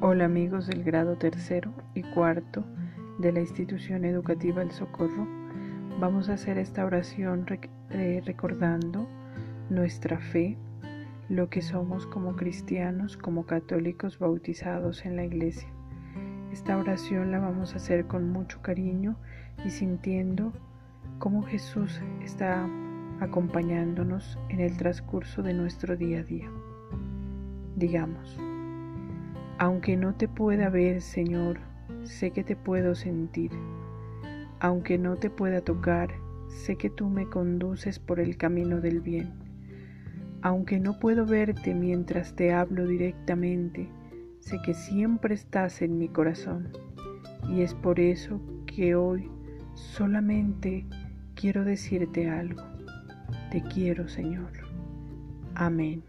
Hola amigos del grado tercero y cuarto de la institución educativa El Socorro. Vamos a hacer esta oración eh, recordando nuestra fe, lo que somos como cristianos, como católicos bautizados en la iglesia. Esta oración la vamos a hacer con mucho cariño y sintiendo cómo Jesús está acompañándonos en el transcurso de nuestro día a día. Digamos, aunque no te pueda ver, Señor, sé que te puedo sentir. Aunque no te pueda tocar, sé que tú me conduces por el camino del bien. Aunque no puedo verte mientras te hablo directamente, sé que siempre estás en mi corazón. Y es por eso que hoy solamente quiero decirte algo. Te quiero, Señor. Amén.